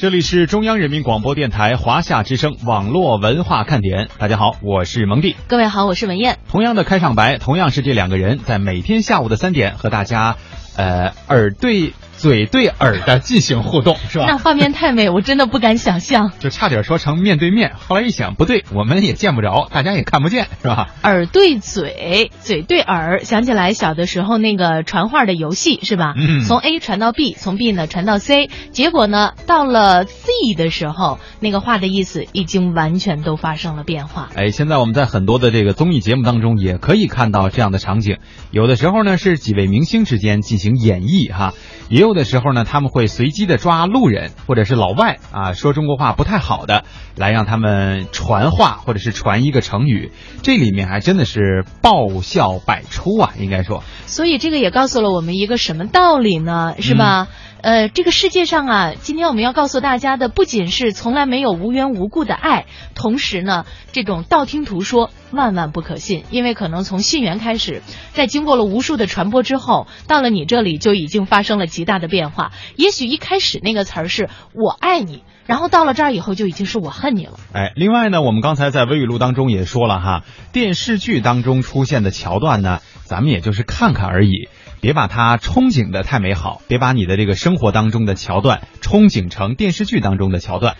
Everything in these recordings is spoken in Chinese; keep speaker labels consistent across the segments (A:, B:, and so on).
A: 这里是中央人民广播电台华夏之声网络文化看点。大家好，我是蒙蒂。
B: 各位好，我是文艳。
A: 同样的开场白，同样是这两个人在每天下午的三点和大家，呃，耳对。嘴对耳的进行互动是吧？
B: 那画面太美，我真的不敢想象。
A: 就差点说成面对面，后来一想不对，我们也见不着，大家也看不见，是吧？
B: 耳对嘴，嘴对耳，想起来小的时候那个传话的游戏是吧？
A: 嗯。
B: 从 A 传到 B，从 B 呢传到 C，结果呢到了 Z 的时候，那个话的意思已经完全都发生了变化。
A: 哎，现在我们在很多的这个综艺节目当中也可以看到这样的场景，有的时候呢是几位明星之间进行演绎哈。也有的时候呢，他们会随机的抓路人或者是老外啊，说中国话不太好的，来让他们传话或者是传一个成语，这里面还真的是爆笑百出啊，应该说。
B: 所以这个也告诉了我们一个什么道理呢？是吧？呃，这个世界上啊，今天我们要告诉大家的，不仅是从来没有无缘无故的爱，同时呢，这种道听途说万万不可信，因为可能从信源开始，在经过了无数的传播之后，到了你这里就已经发生了极大的变化。也许一开始那个词儿是我爱你，然后到了这儿以后就已经是我恨你了。
A: 哎，另外呢，我们刚才在微语录当中也说了哈，电视剧当中出现的桥段呢，咱们也就是看看而已。别把它憧憬的太美好，别把你的这个生活当中的桥段憧憬成电视剧当中的桥段。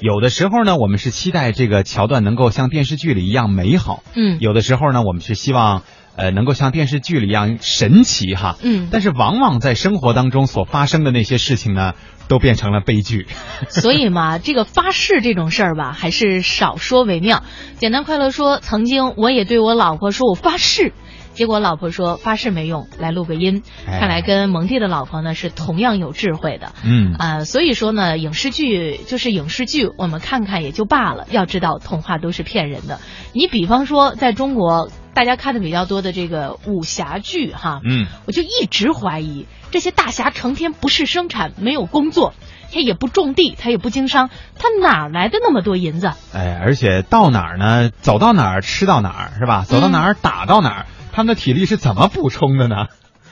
A: 有的时候呢，我们是期待这个桥段能够像电视剧里一样美好，
B: 嗯。
A: 有的时候呢，我们是希望呃能够像电视剧里一样神奇哈，
B: 嗯。
A: 但是往往在生活当中所发生的那些事情呢，都变成了悲剧。
B: 所以嘛，这个发誓这种事儿吧，还是少说为妙。简单快乐说，曾经我也对我老婆说，我发誓。结果老婆说发誓没用，来录个音。看来跟蒙蒂的老婆呢是同样有智慧的。
A: 嗯
B: 啊，所以说呢，影视剧就是影视剧，我们看看也就罢了。要知道童话都是骗人的。你比方说，在中国大家看的比较多的这个武侠剧哈，
A: 嗯，
B: 我就一直怀疑这些大侠成天不是生产，没有工作，他也不种地，他也不经商，他哪来的那么多银子？
A: 哎，而且到哪儿呢？走到哪儿吃到哪儿是吧？走到哪儿打到哪儿。他们的体力是怎么补充的呢？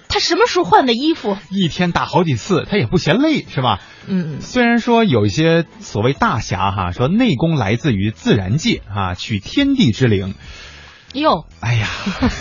B: 他什么时候换的衣服？
A: 一天打好几次，他也不嫌累，是吧？
B: 嗯，
A: 虽然说有一些所谓大侠哈，说内功来自于自然界啊，取天地之灵。
B: 哟，
A: 哎呀，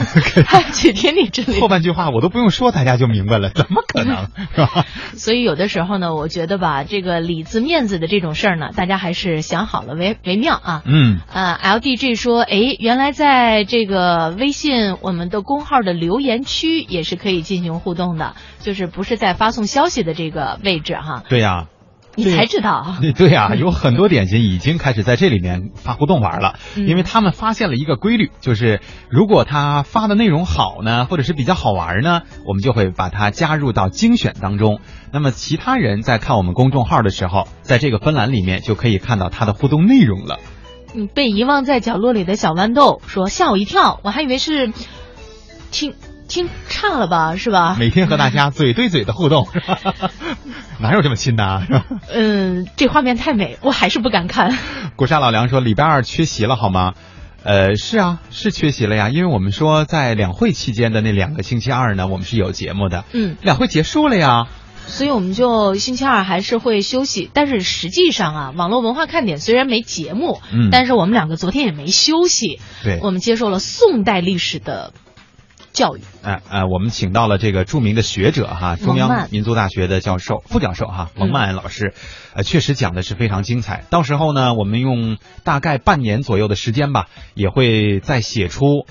B: 取天地之灵。
A: 后半句话我都不用说，大家就明白了，怎么可能 是吧？
B: 所以有的时候呢，我觉得吧，这个里子面子的这种事儿呢，大家还是想好了为为妙啊。
A: 嗯。
B: 呃，LDG 说，哎，原来在这个微信我们的公号的留言区也是可以进行互动的，就是不是在发送消息的这个位置哈。
A: 对呀。
B: 你才知道？
A: 对啊，有很多点心已经开始在这里面发互动玩了，因为他们发现了一个规律，就是如果他发的内容好呢，或者是比较好玩呢，我们就会把它加入到精选当中。那么其他人在看我们公众号的时候，在这个分栏里面就可以看到他的互动内容了。
B: 嗯，被遗忘在角落里的小豌豆说吓我一跳，我还以为是听。听差了吧，是吧？
A: 每天和大家嘴对嘴的互动，哪有这么亲的啊？
B: 嗯，这画面太美，我还是不敢看。
A: 古刹老梁说：“礼拜二缺席了，好吗？”呃，是啊，是缺席了呀，因为我们说在两会期间的那两个星期二呢，我们是有节目的。
B: 嗯，
A: 两会结束了呀，
B: 所以我们就星期二还是会休息。但是实际上啊，网络文化看点虽然没节目，
A: 嗯，
B: 但是我们两个昨天也没休息。
A: 对，
B: 我们接受了宋代历史的。教育，
A: 哎哎，我们请到了这个著名的学者哈，中央民族大学的教授、副教授哈，蒙曼老师，呃，确实讲的是非常精彩。到时候呢，我们用大概半年左右的时间吧，也会再写出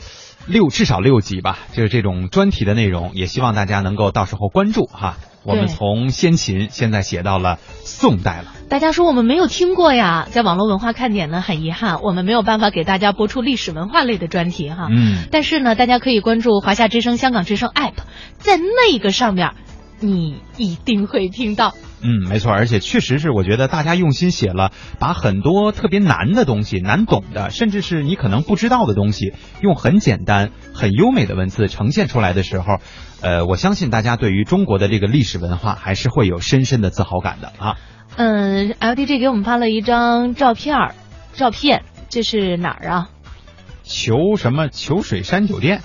A: 六至少六集吧，就是这种专题的内容，也希望大家能够到时候关注哈。我们从先秦现在写到了宋代了。
B: 大家说我们没有听过呀，在网络文化看点呢，很遗憾，我们没有办法给大家播出历史文化类的专题哈。
A: 嗯。
B: 但是呢，大家可以关注华夏之声、香港之声 App，在那个上面，你一定会听到。
A: 嗯，没错，而且确实是，我觉得大家用心写了，把很多特别难的东西、难懂的，甚至是你可能不知道的东西，用很简单、很优美的文字呈现出来的时候，呃，我相信大家对于中国的这个历史文化还是会有深深的自豪感的啊。
B: 嗯，LDG 给我们发了一张照片儿，照片这是哪儿啊？
A: 求什么？求水山酒店？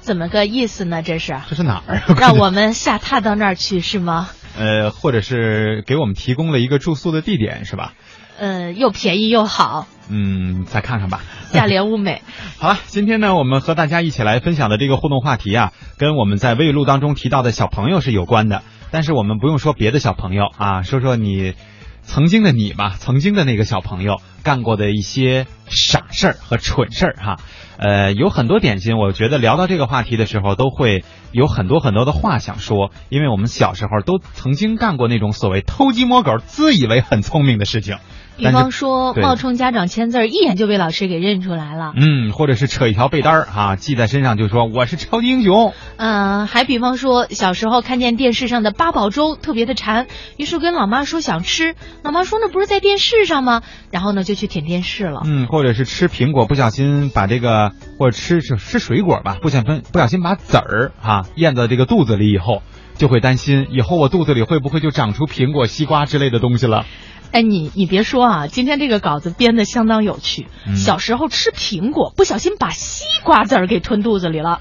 B: 怎么个意思呢？这是？
A: 这是哪儿？
B: 让我们下榻到那儿去是吗？
A: 呃，或者是给我们提供了一个住宿的地点，是吧？
B: 呃，又便宜又好。
A: 嗯，再看看吧。
B: 价廉物美。
A: 好了，今天呢，我们和大家一起来分享的这个互动话题啊，跟我们在微语录当中提到的小朋友是有关的。但是我们不用说别的小朋友啊，说说你曾经的你吧，曾经的那个小朋友干过的一些傻事儿和蠢事儿哈。呃，有很多点心，我觉得聊到这个话题的时候，都会有很多很多的话想说，因为我们小时候都曾经干过那种所谓偷鸡摸狗、自以为很聪明的事情。
B: 比方说冒充家长签字，一眼就被老师给认出来了。
A: 嗯，或者是扯一条被单儿啊，系在身上就说我是超级英雄。
B: 嗯，还比方说小时候看见电视上的八宝粥特别的馋，于是跟老妈说想吃，老妈说那不是在电视上吗？然后呢就去舔电视了。
A: 嗯，或者是吃苹果不小心把这个，或者吃吃吃水果吧，不小心不小心把籽儿啊咽到这个肚子里以后，就会担心以后我肚子里会不会就长出苹果、西瓜之类的东西了。
B: 哎，你你别说啊，今天这个稿子编的相当有趣。小时候吃苹果，不小心把西瓜籽儿给吞肚子里了。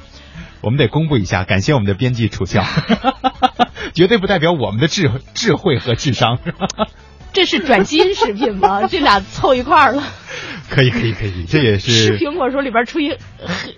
A: 我们得公布一下，感谢我们的编辑楚笑，绝对不代表我们的智智慧和智商。
B: 这是转基因食品吗？这俩凑一块儿了。
A: 可以可以可以，这也是
B: 吃苹果时候里边出一黑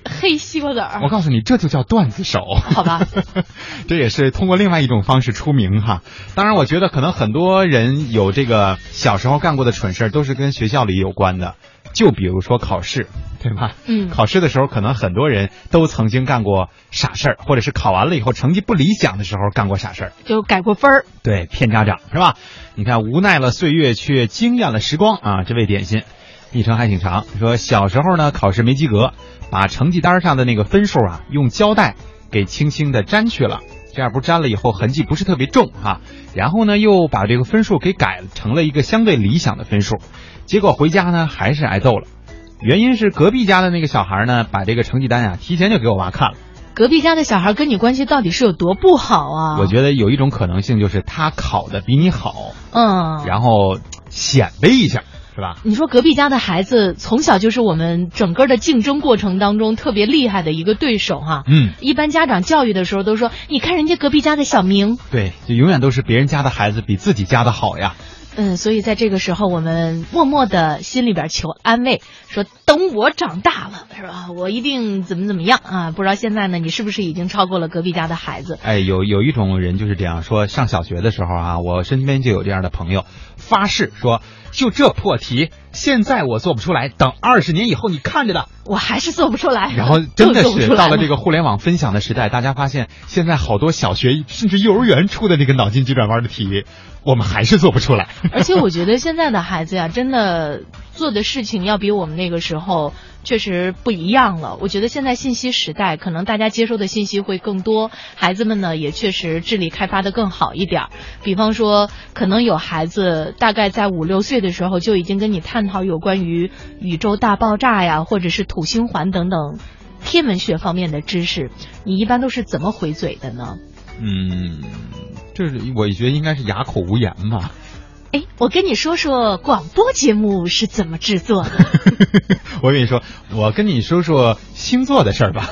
B: 黑西瓜籽儿。
A: 我告诉你，这就叫段子手。
B: 好吧，
A: 这也是通过另外一种方式出名哈。当然，我觉得可能很多人有这个小时候干过的蠢事，都是跟学校里有关的。就比如说考试，对吧？
B: 嗯。
A: 考试的时候，可能很多人都曾经干过傻事儿，或者是考完了以后成绩不理想的时候干过傻事儿，
B: 就改过分儿。
A: 对，骗家长是吧？你看，无奈了岁月，却惊艳了时光啊！这位点心。昵称还挺长，说小时候呢考试没及格，把成绩单上的那个分数啊用胶带给轻轻的粘去了，这样不粘了以后痕迹不是特别重哈。然后呢又把这个分数给改成了一个相对理想的分数，结果回家呢还是挨揍了。原因是隔壁家的那个小孩呢把这个成绩单啊提前就给我妈看了。
B: 隔壁家的小孩跟你关系到底是有多不好啊？
A: 我觉得有一种可能性就是他考的比你好，
B: 嗯，
A: 然后显摆一下。是吧？
B: 你说隔壁家的孩子从小就是我们整个的竞争过程当中特别厉害的一个对手哈。
A: 嗯，
B: 一般家长教育的时候都说，你看人家隔壁家的小明。
A: 对，就永远都是别人家的孩子比自己家的好呀。
B: 嗯，所以在这个时候，我们默默的心里边求安慰，说等我长大了，是吧？我一定怎么怎么样啊？不知道现在呢，你是不是已经超过了隔壁家的孩子？
A: 哎，有有一种人就是这样说，上小学的时候啊，我身边就有这样的朋友，发誓说。就这破题，现在我做不出来，等二十年以后你看着的，
B: 我还是做不出来。
A: 然后真的是到了这个互联网分享的时代，大家发现现在好多小学甚至幼儿园出的这个脑筋急转弯的题，我们还是做不出来。
B: 而且我觉得现在的孩子呀，真的做的事情要比我们那个时候。确实不一样了。我觉得现在信息时代，可能大家接收的信息会更多，孩子们呢也确实智力开发的更好一点。比方说，可能有孩子大概在五六岁的时候就已经跟你探讨有关于宇宙大爆炸呀，或者是土星环等等天文学方面的知识。你一般都是怎么回嘴的呢？
A: 嗯，这是我觉得应该是哑口无言吧。
B: 哎，我跟你说说广播节目是怎么制作的。
A: 我跟你说，我跟你说说星座的事儿吧。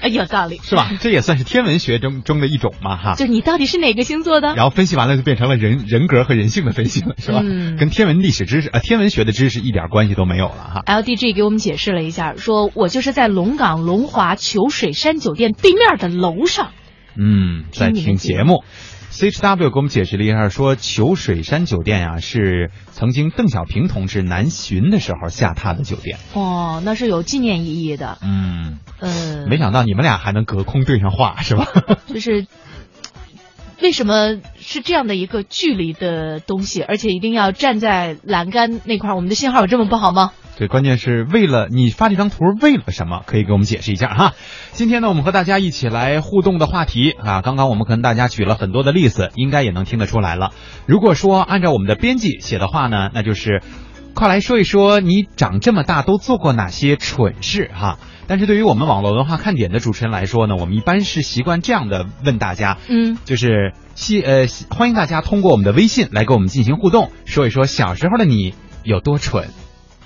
B: 哎，有道理，
A: 是吧？这也算是天文学中中的一种嘛，哈。
B: 就你到底是哪个星座的？
A: 然后分析完了，就变成了人人格和人性的分析了，是吧？
B: 嗯。
A: 跟天文历史知识呃天文学的知识一点关系都没有了哈。
B: LDG 给我们解释了一下，说我就是在龙岗龙华求水山酒店对面的楼上。
A: 嗯，在听节目。CHW 给我们解释了一下，说求水山酒店呀是曾经邓小平同志南巡的时候下榻的酒店。
B: 哦，那是有纪念意义的。
A: 嗯
B: 呃，
A: 没想到你们俩还能隔空对上话，是吧？
B: 就是为什么是这样的一个距离的东西，而且一定要站在栏杆那块？我们的信号有这么不好吗？
A: 对，关键是为了你发这张图为了什么？可以给我们解释一下哈。今天呢，我们和大家一起来互动的话题啊，刚刚我们跟大家举了很多的例子，应该也能听得出来了。如果说按照我们的编辑写的话呢，那就是快来说一说你长这么大都做过哪些蠢事哈。但是对于我们网络文化看点的主持人来说呢，我们一般是习惯这样的问大家，
B: 嗯，
A: 就是希呃欢迎大家通过我们的微信来跟我们进行互动，说一说小时候的你有多蠢。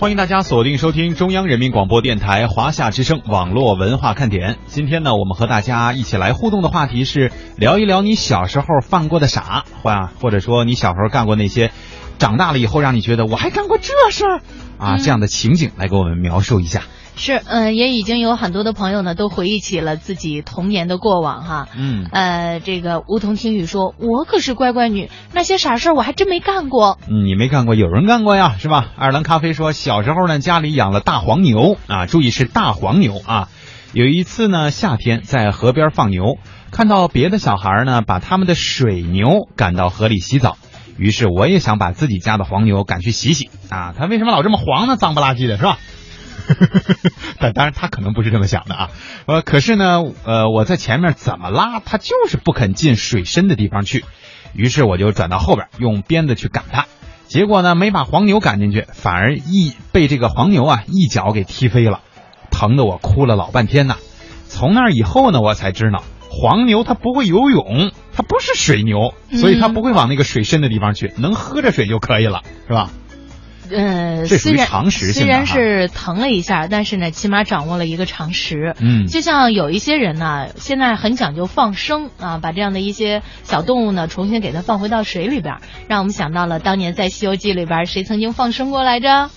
A: 欢迎大家锁定收听中央人民广播电台华夏之声网络文化看点。今天呢，我们和大家一起来互动的话题是聊一聊你小时候犯过的傻，或或者说你小时候干过那些长大了以后让你觉得我还干过这事儿啊这样的情景，来给我们描述一下。
B: 是，嗯，也已经有很多的朋友呢，都回忆起了自己童年的过往哈。
A: 嗯，
B: 呃，这个梧桐听雨说，我可是乖乖女，那些傻事儿我还真没干过。
A: 嗯，你没干过，有人干过呀，是吧？爱尔兰咖啡说，小时候呢，家里养了大黄牛啊，注意是大黄牛啊。有一次呢，夏天在河边放牛，看到别的小孩呢，把他们的水牛赶到河里洗澡，于是我也想把自己家的黄牛赶去洗洗啊。它为什么老这么黄呢？脏不拉几的，是吧？但当然，他可能不是这么想的啊。呃，可是呢，呃，我在前面怎么拉，他就是不肯进水深的地方去。于是我就转到后边，用鞭子去赶他。结果呢，没把黄牛赶进去，反而一被这个黄牛啊一脚给踢飞了，疼得我哭了老半天呐。从那以后呢，我才知道黄牛它不会游泳，它不是水牛，所以它不会往那个水深的地方去，能喝着水就可以了，是吧？
B: 呃，虽然
A: 常识
B: 虽然是疼了一下，但是呢，起码掌握了一个常识。
A: 嗯
B: 就像有一些人呢，现在很讲究放生啊，把这样的一些小动物呢，重新给它放回到水里边，让我们想到了当年在《西游记》里边谁曾经放生过来着？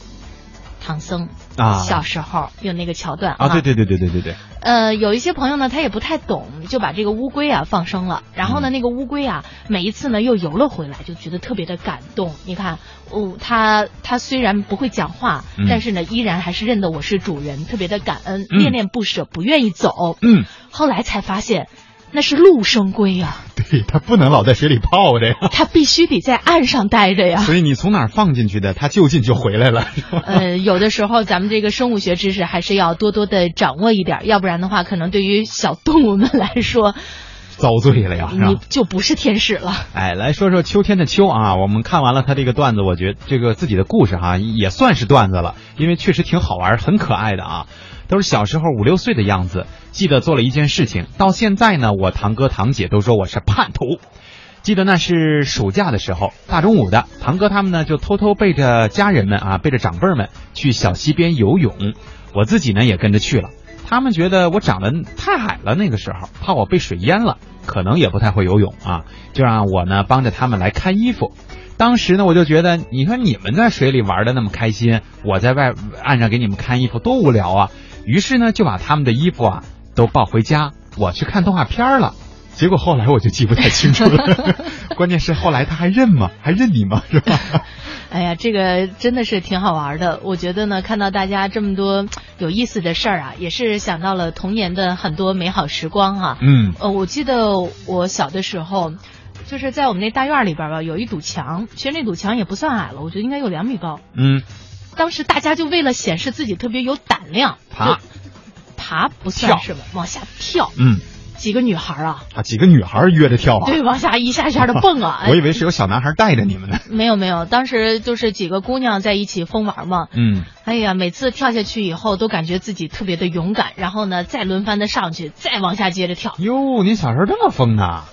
B: 唐僧
A: 啊。
B: 小时候有那个桥段
A: 啊，对对对对对对对，
B: 呃，有一些朋友呢，他也不太懂，就把这个乌龟啊放生了。然后呢，
A: 嗯。
B: 那个乌龟啊，每一次呢又游了回来，就觉得特别的感动。你看，哦，它它虽然不会讲话，
A: 嗯。
B: 但是呢，依然还是认得我是主人，特别的感恩，
A: 嗯。
B: 恋恋不舍，不愿意走。
A: 嗯，
B: 后来才发现，那是陆生龟呀、
A: 对，它不能老在水里泡着呀。
B: 它必须得在岸上待着呀。
A: 所以你从哪儿放进去的，它就近就回来了？
B: 呃，有的时候咱们这个生物学知识还是要多多的掌握一点，要不然的话，可能对于小动物们来说，
A: 遭罪了呀，
B: 你？就不是天使了。
A: 哎，来说说秋天的秋啊，我们看完了他这个段子，我觉得这个自己的故事哈、也算是段子了，因为确实挺好玩，很可爱的啊，都是小时候五六岁的样子。记得做了一件事情，到现在呢，我堂哥堂姐都说我是叛徒。记得那是暑假的时候，大中午的，堂哥他们呢就偷偷背着家人们啊，背着长辈们去小溪边游泳，我自己呢也跟着去了。他们觉得我长得太矮了，那个时候怕我被水淹了，可能也不太会游泳啊，就让我呢帮着他们来看衣服。当时呢，我就觉得，你说你们在水里玩的那么开心，我在外岸上给你们看衣服多无聊啊。于是呢，就把他们的衣服啊都抱回家，我去看动画片了。结果后来我就记不太清楚了，关键是后来他还认吗？还认你吗？是吧？
B: 哎呀，这个真的是挺好玩的。我觉得呢，看到大家这么多有意思的事儿啊，也是想到了童年的很多美好时光哈、
A: 嗯
B: 呃，我记得我小的时候，就是在我们那大院里边吧，有一堵墙，其实那堵墙也不算矮了，我觉得应该有两米高。
A: 嗯，
B: 当时大家就为了显示自己特别有胆量，
A: 爬
B: 爬不算
A: 跳
B: 是吧，往下跳。
A: 嗯，
B: 几个女孩啊，
A: 啊，几个女孩约着跳啊？
B: 对，往下一下一下的 蹦啊。
A: 我以为是有小男孩带着你们呢。
B: 没有没有，当时就是几个姑娘在一起疯玩嘛。
A: 嗯，
B: 哎呀，每次跳下去以后，都感觉自己特别的勇敢，然后呢，再轮番的上去，再往下接着跳。
A: 哟，你小时候这么疯啊？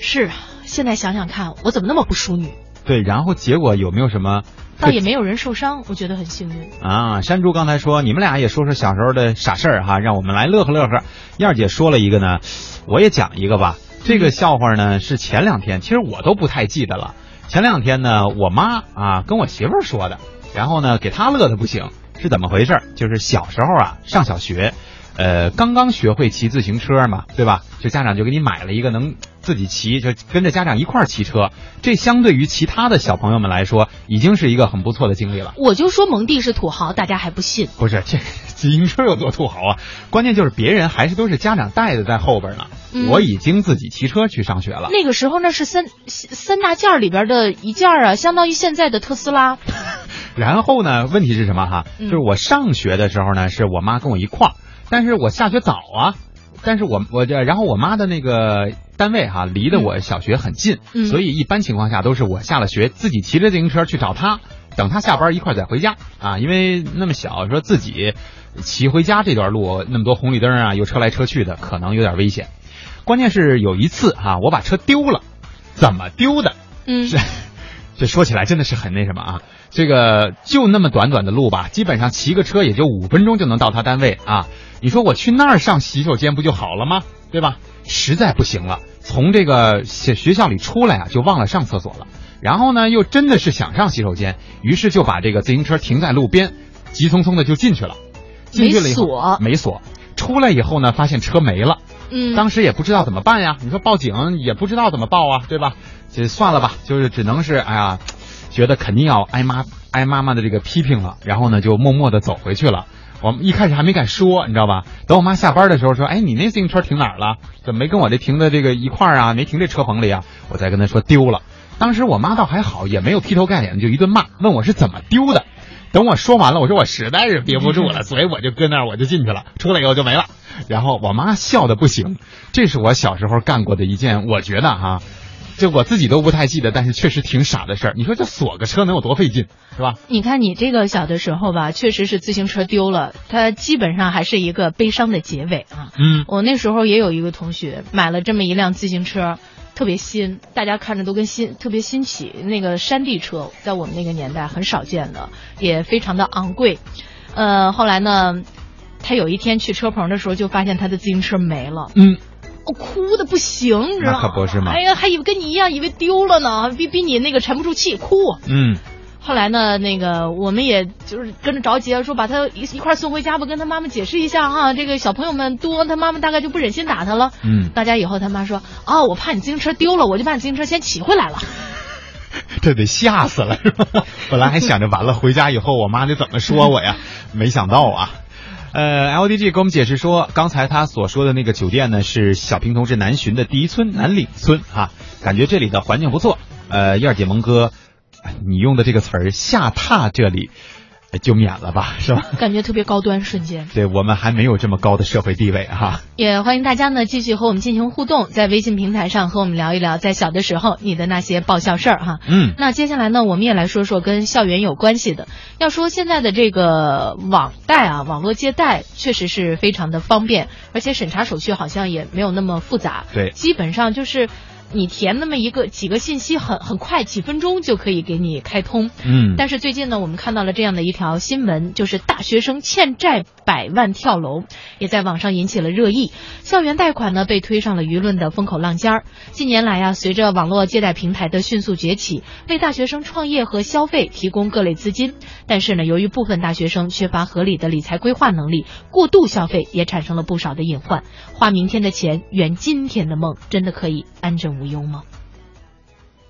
B: 是啊，现在想想看，我怎么那么不淑女？
A: 对，然后结果有没有什么？
B: 倒也没有人受伤，我觉得很幸运。
A: 啊，山猪刚才说你们俩也说说小时候的傻事儿哈，让我们来乐呵乐呵。燕儿姐说了一个呢，我也讲一个吧。这个笑话呢是前两天，其实我都不太记得了。前两天呢，我妈啊跟我媳妇儿说的，然后呢给她乐的不行，是怎么回事儿？就是小时候啊上小学，呃，刚刚学会骑自行车嘛，对吧？就家长就给你买了一个能自己骑，就跟着家长一块儿骑车。这相对于其他的小朋友们来说，已经是一个很不错的经历了。
B: 我就说蒙蒂是土豪，大家还不信？
A: 不是，这 自行车有多土豪啊？关键就是别人还是都是家长带着在后边呢。我已经自己骑车去上学了。
B: 那个时候那是三三大件里边的一件啊，相当于现在的特斯拉。
A: 然后呢？问题是什么哈？就是我上学的时候呢，是我妈跟我一块儿，但是我下学早啊，但是我我这然后我妈的那个单位哈，离得我小学很近，所以一般情况下都是我下了学自己骑着自行车去找她，等她下班一块再回家啊。因为那么小，说自己骑回家这段路那么多红绿灯啊，又车来车去的，可能有点危险。关键是有一次哈，我把车丢了，怎么丢的？
B: 嗯。
A: 这说起来真的是很那什么啊！这个就那么短短的路吧，基本上骑个车也就五分钟就能到他单位啊。你说我去那儿上洗手间不就好了吗？对吧？实在不行了，从这个学学校里出来啊，就忘了上厕所了。然后呢，又真的是想上洗手间，于是就把这个自行车停在路边，急匆匆的就进去了。进去了以后没锁，出来以后呢，发现车没了。
B: 嗯，
A: 当时也不知道怎么办呀。你说报警也不知道怎么报啊，对吧？就算了吧，就是只能是哎呀，觉得肯定要挨妈挨妈妈的这个批评了，然后呢就默默的走回去了。我一开始还没敢说，你知道吧？等我妈下班的时候说，哎，你那自行车停哪儿了？怎么没跟我这停的这个一块儿啊？没停这车棚里啊？我再跟她说丢了。当时我妈倒还好，也没有劈头盖脸的就一顿骂，问我是怎么丢的。等我说完了，我说我实在是憋不住了，所以我就搁那儿我就进去了，出来以后就没了。然后我妈笑的不行，这是我小时候干过的一件，我觉得哈。就我自己都不太记得，但是确实挺傻的事儿。你说这锁个车能有多费劲，是吧？
B: 你看你这个小的时候吧，确实是自行车丢了，它基本上还是一个悲伤的结尾啊。
A: 嗯，
B: 我那时候也有一个同学买了这么一辆自行车，特别新，大家看着都跟新，特别新奇。那个山地车在我们那个年代很少见的，也非常的昂贵。呃，后来呢，他有一天去车棚的时候，就发现他的自行车没了。
A: 嗯。
B: 我哭的不行，你知道吗？
A: 可不是吗？
B: 哎呀，还以为跟你一样，以为丢了呢，比比你那个沉不住气，哭。
A: 嗯。
B: 后来呢，那个我们也就是跟着着急，说把他一一块送回家吧，跟他妈妈解释一下哈。这个小朋友们多，他妈妈大概就不忍心打他了。
A: 嗯。
B: 大家以后他妈说哦，我怕你自行车丢了，我就把你自行车先骑回来了。
A: 这得吓死了是吧？本来还想着完了回家以后我妈得怎么说我呀，没想到啊。呃，LDG 给我们解释说，刚才他所说的那个酒店呢，是小平同志南巡的第一村南岭村哈，感觉这里的环境不错。呃，燕儿姐蒙哥，你用的这个词儿下榻这里。就免了吧，是吧？
B: 感觉特别高端，瞬间。
A: 对我们还没有这么高的社会地位哈。
B: 也欢迎大家呢继续和我们进行互动，在微信平台上和我们聊一聊在小的时候你的那些爆笑事儿哈。
A: 嗯。
B: 那接下来呢，我们也来说说跟校园有关系的。要说现在的这个网贷啊，网络借贷确实是非常的方便，而且审查手续好像也没有那么复杂。
A: 对。
B: 基本上就是。你填那么一个几个信息，很很快，几分钟就可以给你开通。
A: 嗯，
B: 但是最近呢，我们看到了这样的一条新闻，就是大学生欠债百万跳楼，也在网上引起了热议。校园贷款呢，被推上了舆论的风口浪尖儿。近年来啊，随着网络借贷平台的迅速崛起，为大学生创业和消费提供各类资金。但是呢，由于部分大学生缺乏合理的理财规划能力，过度消费也产生了不少的隐患。花明天的钱圆今天的梦，真的可以安枕。无忧吗？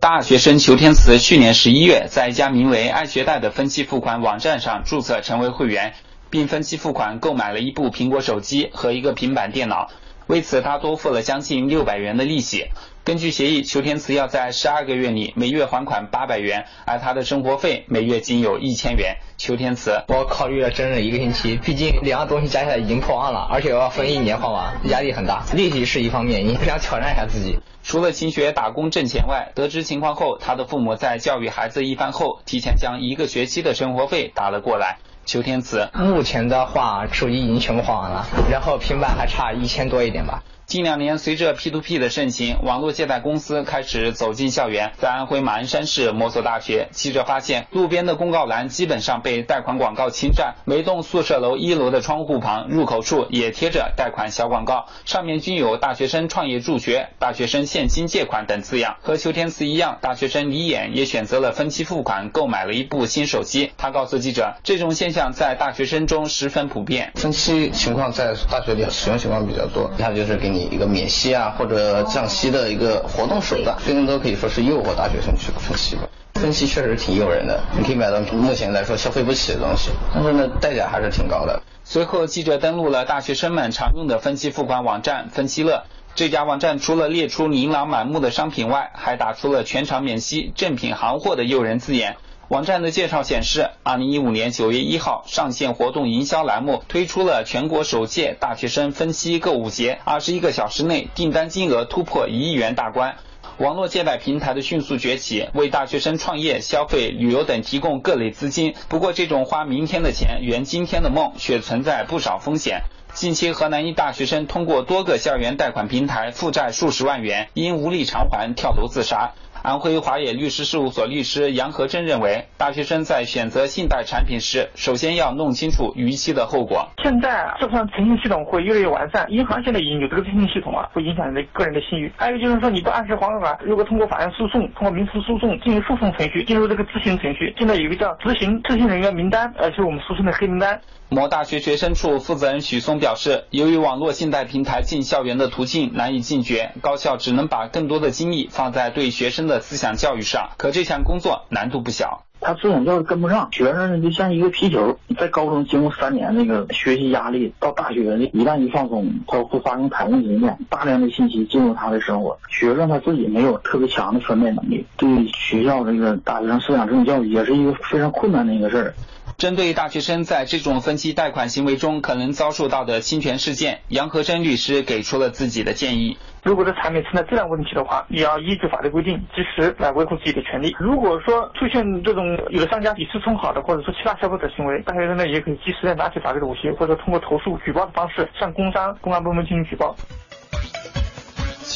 C: 大学生裘天慈去年十一月在一家名为“爱学贷”的分期付款网站上注册成为会员，并分期付款购买了一部苹果手机和一个平板电脑。为此，他多付了将近六百元的利息。根据协议，裘天慈要在十二个月里每月还款八百元，而他的生活费每月仅有一千元。裘天慈，
D: 我考虑了整整一个星期，毕竟两样东西加起来已经破万了，而且我要分一年还完，压力很大。利息是一方面，你不想挑战一下自己？
C: 除了勤学打工挣钱外，得知情况后，他的父母在教育孩子一番后，提前将一个学期的生活费打了过来。九天子，
D: 目前的话，手机已经全部换完了，然后平板还差一千多一点吧。
C: 近两年，随着 P2P 的盛行，网络借贷公司开始走进校园。在安徽马鞍山市某所大学，记者发现，路边的公告栏基本上被贷款广告侵占，每栋宿舍楼一楼的窗户旁、入口处也贴着贷款小广告，上面均有“大学生创业助学”“大学生现金借款”等字样。和邱天慈一样，大学生李衍也选择了分期付款购买了一部新手机。他告诉记者，这种现象在大学生中十分普遍。
E: 分期情况在大学里使用情况比较多，他就是给你。一个免息啊或者降息的一个活动手段，更多可以说是诱惑大学生去分析吧。分析确实挺诱人的，你可以买到目前来说消费不起的东西，但是呢代价还是挺高的。
C: 随后记者登录了大学生们常用的分期付款网站分期乐，这家网站除了列出琳琅满目的商品外，还打出了全场免息、正品行货的诱人字眼。网站的介绍显示，二零一五年九月一号上线活动营销栏目，推出了全国首届大学生分期购物节，二十一个小时内订单金额突破一亿元大关。网络借贷平台的迅速崛起，为大学生创业、消费、旅游等提供各类资金。不过，这种花明天的钱圆今天的梦，却存在不少风险。近期，河南一大学生通过多个校园贷款平台负债数十万元，因无力偿还跳楼自杀。安徽华野律师事务所律师杨和珍认为，大学生在选择信贷产品时，首先要弄清楚逾期的后果。
F: 现在这项诚信系统会越来越完善，银行现在已经有这个诚信系统了，会影响你的个人的信誉。还有就是说，你不按时还款，如果通过法院诉讼、通过民事诉讼进行诉讼程序，进入这个执行程序，现在有一个叫执行执行人员名单，呃，就是我们俗称的黑名单。
C: 某大学学生处负责人许松表示，由于网络信贷平台进校园的途径难以禁绝，高校只能把更多的精力放在对学生的思想教育上。可这项工作难度不小，
G: 他思想教育跟不上，学生呢就像一个皮球，在高中经过三年那个学习压力，到大学一旦一放松，他会发生台风经验，大量的信息进入他的生活，学生他自己没有特别强的分辨能力，对学校这个大学生思想正教育也是一个非常困难的一个事儿。
C: 针对大学生在这种分期贷款行为中可能遭受到的侵权事件，杨和珍律师给出了自己的建议。
F: 如果这产品存在质量问题的话，你要依据法律规定及时来维护自己的权利。如果说出现这种有的商家以次充好的，或者说其他消费者行为，大学生呢也可以及时的拿起法律的武器，或者通过投诉、举报的方式向工商、公安部门进行举报。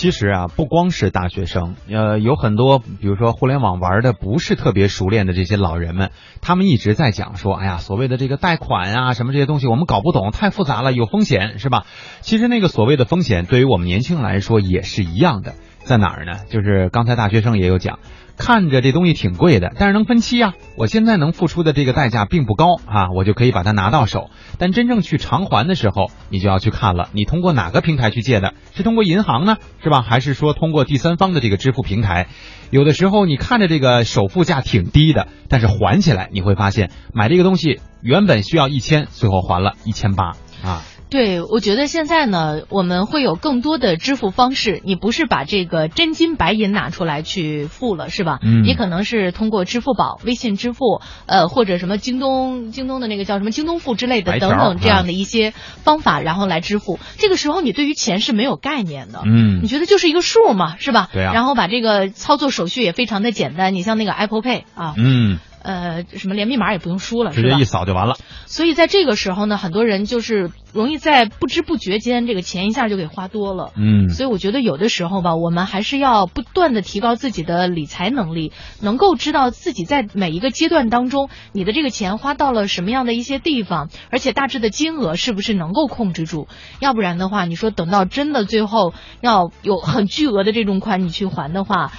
A: 其实啊，不光是大学生，呃，有很多，比如说互联网玩的不是特别熟练的这些老人们，他们一直在讲说，哎呀，所谓的这个贷款啊，什么这些东西我们搞不懂，太复杂了，有风险，是吧？其实那个所谓的风险，对于我们年轻人来说也是一样的，在哪儿呢？就是刚才大学生也有讲。看着这东西挺贵的，但是能分期啊！我现在能付出的这个代价并不高啊，我就可以把它拿到手。但真正去偿还的时候，你就要去看了，你通过哪个平台去借的？是通过银行呢，是吧？还是说通过第三方的这个支付平台？有的时候你看着这个首付价挺低的，但是还起来你会发现，买这个东西原本需要一千，最后还了一千八啊。
B: 对，我觉得现在呢，我们会有更多的支付方式。你不是把这个真金白银拿出来去付了，是吧？
A: 嗯。
B: 你可能是通过支付宝、微信支付，呃，或者什么京东、京东的那个叫什么京东付之类的等等这样的一些方法，然后来支付。这个时候你对于钱是没有概念的，
A: 嗯。
B: 你觉得就是一个数嘛，是吧？
A: 对啊。
B: 然后把这个操作手续也非常的简单，你像那个 Apple Pay 啊，
A: 嗯。
B: 呃，什么连密码也不用输了，
A: 直接一扫就完了。
B: 所以在这个时候呢，很多人就是容易在不知不觉间，这个钱一下就给花多了。
A: 嗯，
B: 所以我觉得有的时候吧，我们还是要不断的提高自己的理财能力，能够知道自己在每一个阶段当中，你的这个钱花到了什么样的一些地方，而且大致的金额是不是能够控制住。要不然的话，你说等到真的最后要有很巨额的这种款你去还的话。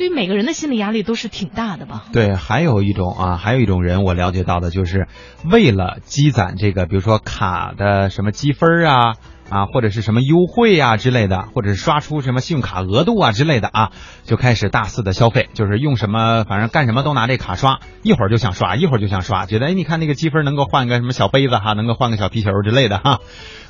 B: 对于每个人的心理压力都是挺大的吧？
A: 对，还有一种啊，还有一种人我了解到的就是，为了积攒这个，比如说卡的什么积分啊。啊，或者是什么优惠啊之类的，或者是刷出什么信用卡额度啊之类的啊，就开始大肆的消费，就是用什么，反正干什么都拿这卡刷，一会儿就想刷，一会儿就想刷，觉得哎，你看那个积分能够换个什么小杯子哈，能够换个小皮球之类的哈。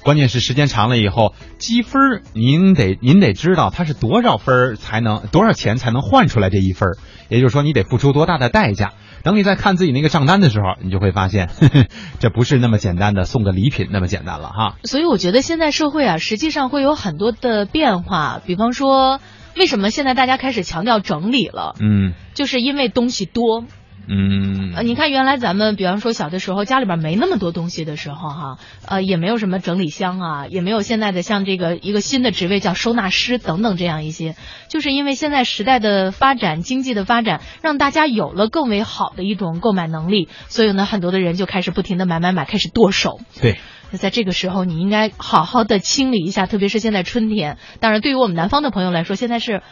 A: 关键是时间长了以后，积分您得您得知道它是多少分才能多少钱才能换出来这一分，也就是说你得付出多大的代价。等你再看自己那个账单的时候，你就会发现，这不是那么简单的送个礼品那么简单了哈。
B: 所以我觉得现在社会啊，实际上会有很多的变化。比方说，为什么现在大家开始强调整理了？
A: 嗯，
B: 就是因为东西多。
A: 嗯，
B: 呃，你看原来咱们比方说小的时候家里边没那么多东西的时候哈，呃，也没有什么整理箱啊，也没有现在的像这个一个新的职位叫收纳师等等这样一些，就是因为现在时代的发展、经济的发展，让大家有了更为好的一种购买能力，所以呢，很多的人就开始不停的买买买，开始剁手。
A: 对。
B: 那在这个时候，你应该好好的清理一下，特别是现在春天。当然，对于我们南方的朋友来说，现在是，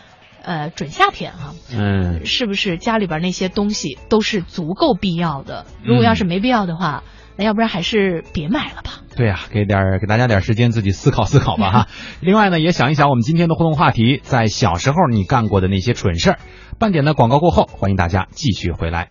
B: 呃，准夏天哈。
A: 嗯。
B: 是不是家里边那些东西都是足够必要的？如果要是没必要的话，那要不然还是别买了吧。
A: 对啊，给点给大家点时间自己思考思考吧哈。另外呢，也想一想我们今天的互动话题，在小时候你干过的那些蠢事儿。半点的广告过后，欢迎大家继续回来。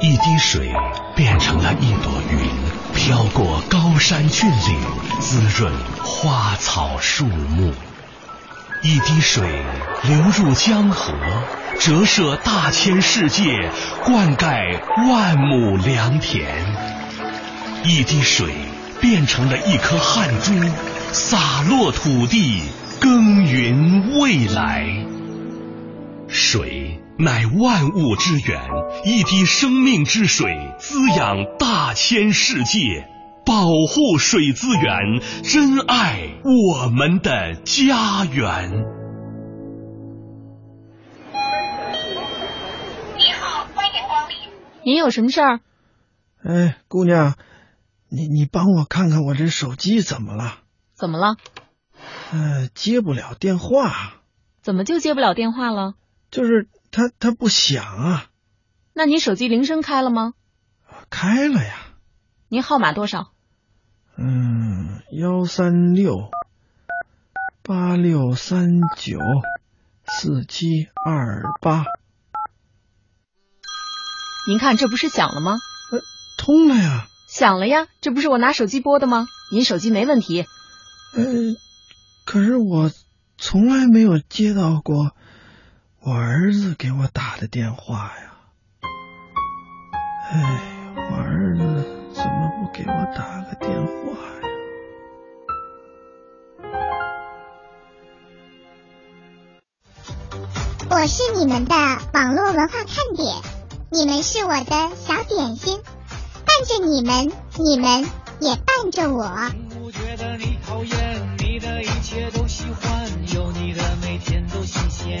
H: 一滴水变成了一朵云，飘过高山峻岭，滋润花草树木。一滴水流入江河，折射大千世界，灌溉万亩良田。一滴水变成了一颗汗珠，洒落土地，耕耘未来。水。乃万物之源，一滴生命之水滋养大千世界，保护水资源，珍爱我们的家园。
I: 你好，欢迎光临。
B: 您有什么事儿？
J: 哎，姑娘，你你帮我看看我这手机怎么了？
B: 怎么了？
J: 呃，接不了电话。
B: 怎么就接不了电话了？
J: 就是。它它不响啊！
B: 那你手机铃声开了吗？
J: 开了呀。
B: 您号码多少？
J: 嗯，幺三六八六三九四七二八。
B: 您看，这不是响了吗？
J: 呃，通了呀。
B: 响了呀，这不是我拿手机拨的吗？您手机没问题。
J: 呃，可是我从来没有接到过。我儿子给我打的电话呀，哎，我儿子怎么不给我打个电话
K: 呀？我是你们的网络文化看点，你们是我的小点心，伴着你们，你们也伴着我。不觉得你讨厌，你的一切都喜欢，有你的每天都新鲜。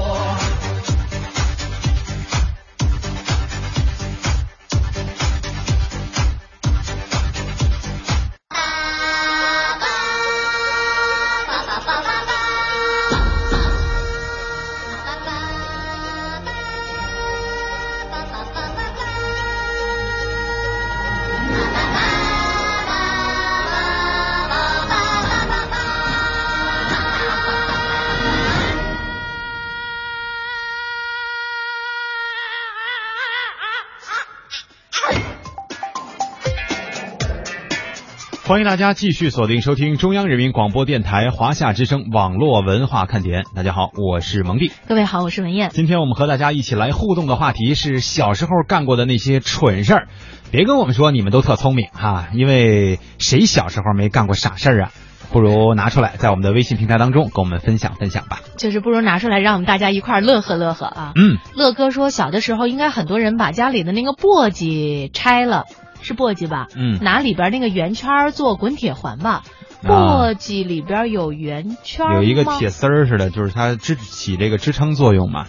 A: 欢迎大家继续锁定收听中央人民广播电台华夏之声网络文化看点。大家好，我是蒙蒂。
B: 各位好，我是文燕。
A: 今天我们和大家一起来互动的话题是小时候干过的那些蠢事儿。别跟我们说你们都特聪明哈，因为谁小时候没干过傻事儿啊？不如拿出来，在我们的微信平台当中跟我们分享分享吧。
B: 就是不如拿出来，让我们大家一块儿乐呵乐呵啊。
A: 嗯，
B: 乐哥说，小的时候应该很多人把家里的那个簸箕拆了。是簸箕吧？
A: 嗯，
B: 拿里边那个圆圈做滚铁环吧。簸箕里边有圆圈
A: 有一个铁丝儿似的，就是它支起这个支撑作用嘛。